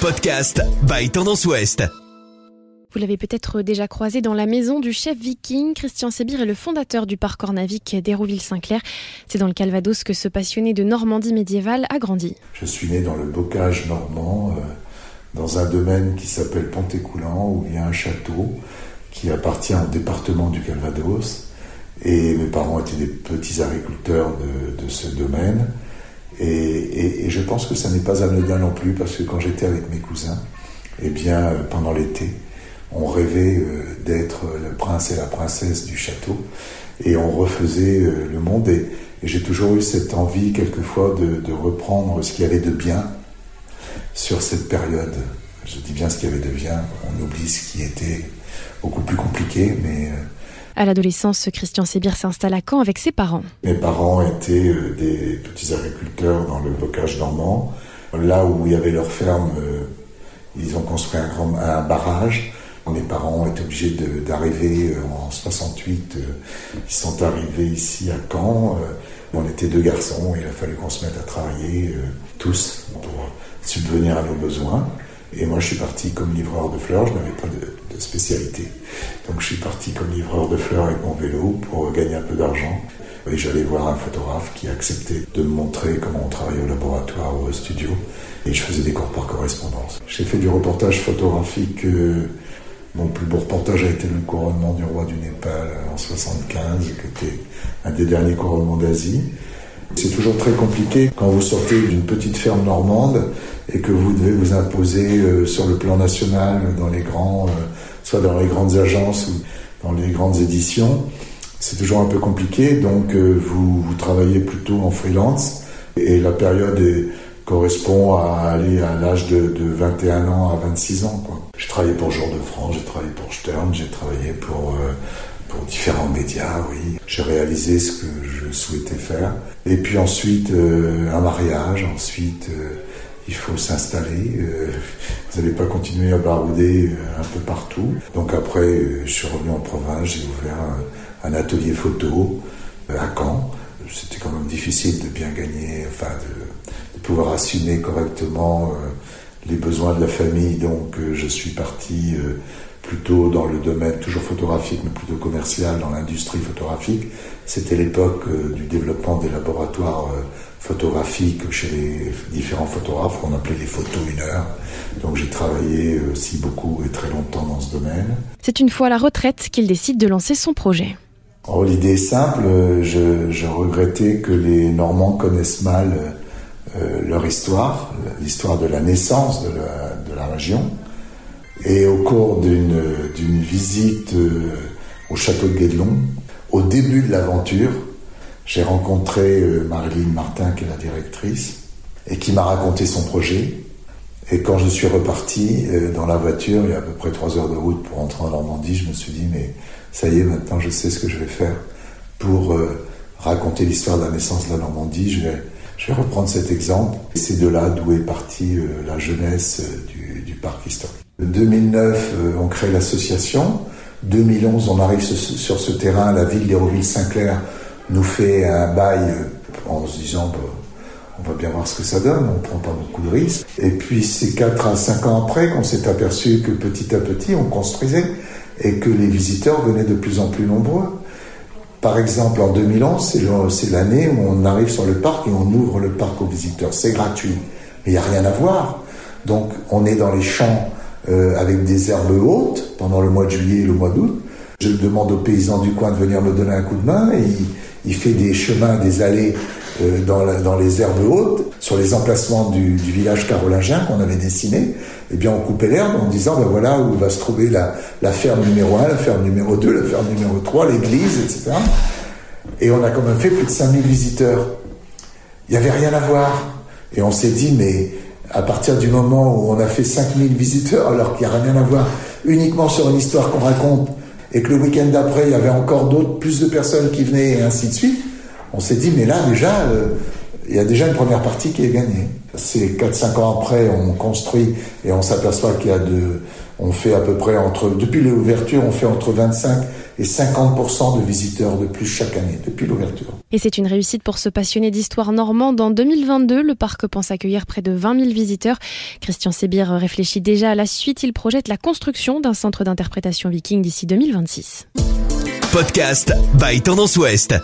Podcast by Tendance Ouest. Vous l'avez peut-être déjà croisé dans la maison du chef viking. Christian Sébir est le fondateur du parc Ornavic d'Hérouville-Saint-Clair. C'est dans le Calvados que ce passionné de Normandie médiévale a grandi. Je suis né dans le bocage normand, euh, dans un domaine qui s'appelle Pontécoulant, où il y a un château qui appartient au département du Calvados. Et mes parents étaient des petits agriculteurs de, de ce domaine. Et, je pense que ça n'est pas anodin non plus, parce que quand j'étais avec mes cousins, eh bien, euh, pendant l'été, on rêvait euh, d'être le prince et la princesse du château, et on refaisait euh, le monde. Et, et j'ai toujours eu cette envie, quelquefois, de, de reprendre ce qu'il y avait de bien sur cette période. Je dis bien ce qu'il y avait de bien, on oublie ce qui était beaucoup plus compliqué, mais à l'adolescence, Christian Sébir s'installe à Caen avec ses parents. Mes parents étaient euh, des petits agriculteurs dans le bocage normand. Là où il y avait leur ferme, euh, ils ont construit un, un barrage. Mes parents étaient obligés d'arriver euh, en 68. Ils sont arrivés ici à Caen. On était deux garçons. Il a fallu qu'on se mette à travailler tous pour subvenir à nos besoins. Et moi, je suis parti comme livreur de fleurs. Je n'avais pas de, spécialité. Donc, je suis parti comme livreur de fleurs avec mon vélo pour gagner un peu d'argent. Et j'allais voir un photographe qui acceptait de me montrer comment on travaillait au laboratoire ou au studio. Et je faisais des cours par correspondance. J'ai fait du reportage photographique. Euh, mon plus beau reportage a été le couronnement du roi du Népal en 75, qui était un des derniers couronnements d'Asie. C'est toujours très compliqué quand vous sortez d'une petite ferme normande et que vous devez vous imposer euh, sur le plan national dans les grands, euh, soit dans les grandes agences ou dans les grandes éditions. C'est toujours un peu compliqué, donc euh, vous, vous, travaillez plutôt en freelance et la période est, correspond à aller à l'âge de, de, 21 ans à 26 ans. J'ai travaillé pour Jour de France, j'ai travaillé pour Stern, j'ai travaillé pour pour différents médias, oui. J'ai réalisé ce que je souhaitais faire. Et puis ensuite, euh, un mariage, ensuite, euh, il faut s'installer. Euh, vous n'allez pas continuer à barouder un peu partout. Donc après, je suis revenu en province, j'ai ouvert un, un, atelier photo à Caen. C'était quand même difficile de bien gagner, enfin de, de pouvoir assumer correctement les besoins de la famille. Donc je suis parti plutôt dans le domaine toujours photographique, mais plutôt commercial, dans l'industrie photographique. C'était l'époque euh, du développement des laboratoires euh, photographiques chez les différents photographes qu'on appelait les photos une heure. Donc j'ai travaillé aussi beaucoup et très longtemps dans ce domaine. C'est une fois à la retraite qu'il décide de lancer son projet. Oh, L'idée est simple, je, je, regrettais que les Normands connaissent mal euh, leur histoire, l'histoire de la naissance de la, de la région. Et au cours d'une visite euh, au château de Guédelon, au début de l'aventure, j'ai rencontré euh, Marilyn Martin, qui est la directrice, et qui m'a raconté son projet. Et quand je suis reparti euh, dans la voiture, il y a à peu près trois heures de route pour entrer en Normandie, je me suis dit, mais ça y est, maintenant je sais ce que je vais faire pour raconter l'histoire de la naissance de la Normandie. Je vais, je vais reprendre cet exemple. C'est de là d'où est partie la jeunesse du, du parc historique. 2009, on crée l'association. 2011, on arrive sur ce terrain. La ville d'Hérouville-Saint-Clair nous fait un bail en se disant bah, on va bien voir ce que ça donne, on prend pas beaucoup de risques. Et puis c'est 4 à 5 ans après qu'on s'est aperçu que petit à petit on construisait et que les visiteurs venaient de plus en plus nombreux. Par exemple, en 2011, c'est l'année où on arrive sur le parc et on ouvre le parc aux visiteurs. C'est gratuit, mais il n'y a rien à voir. Donc on est dans les champs euh, avec des herbes hautes pendant le mois de juillet et le mois d'août. Je demande aux paysans du coin de venir me donner un coup de main et il, il fait des chemins, des allées euh, dans, les herbes hautes, sur les emplacements du, du village carolingien qu'on avait dessiné. Eh bien, on coupait l'herbe en disant, ben voilà où va se trouver la, la ferme numéro 1, la ferme numéro 2, la ferme numéro 3, l'église, etc. Et on a quand même fait plus de 5000 visiteurs. Il n'y avait rien à voir. Et on s'est dit, mais à partir du moment où on a fait 5000 visiteurs, alors qu'il n'y a rien à voir uniquement sur une histoire qu'on raconte, et que le week-end d'après, il y avait encore d'autres, plus de personnes qui venaient, et ainsi de suite, on s'est dit, mais là, déjà, euh, il y a déjà une première partie qui est gagnée. C'est 4-5 ans après, on construit, et on s'aperçoit qu'il y a de... On fait à peu près entre... Depuis l'ouverture, on fait entre 25 et 50% de visiteurs de plus chaque année depuis l'ouverture. Et c'est une réussite pour ce passionné d'histoire normande. En 2022, le parc pense accueillir près de 20 000 visiteurs. Christian Sébir réfléchit déjà à la suite. Il projette la construction d'un centre d'interprétation viking d'ici 2026. Podcast by Tendance Ouest.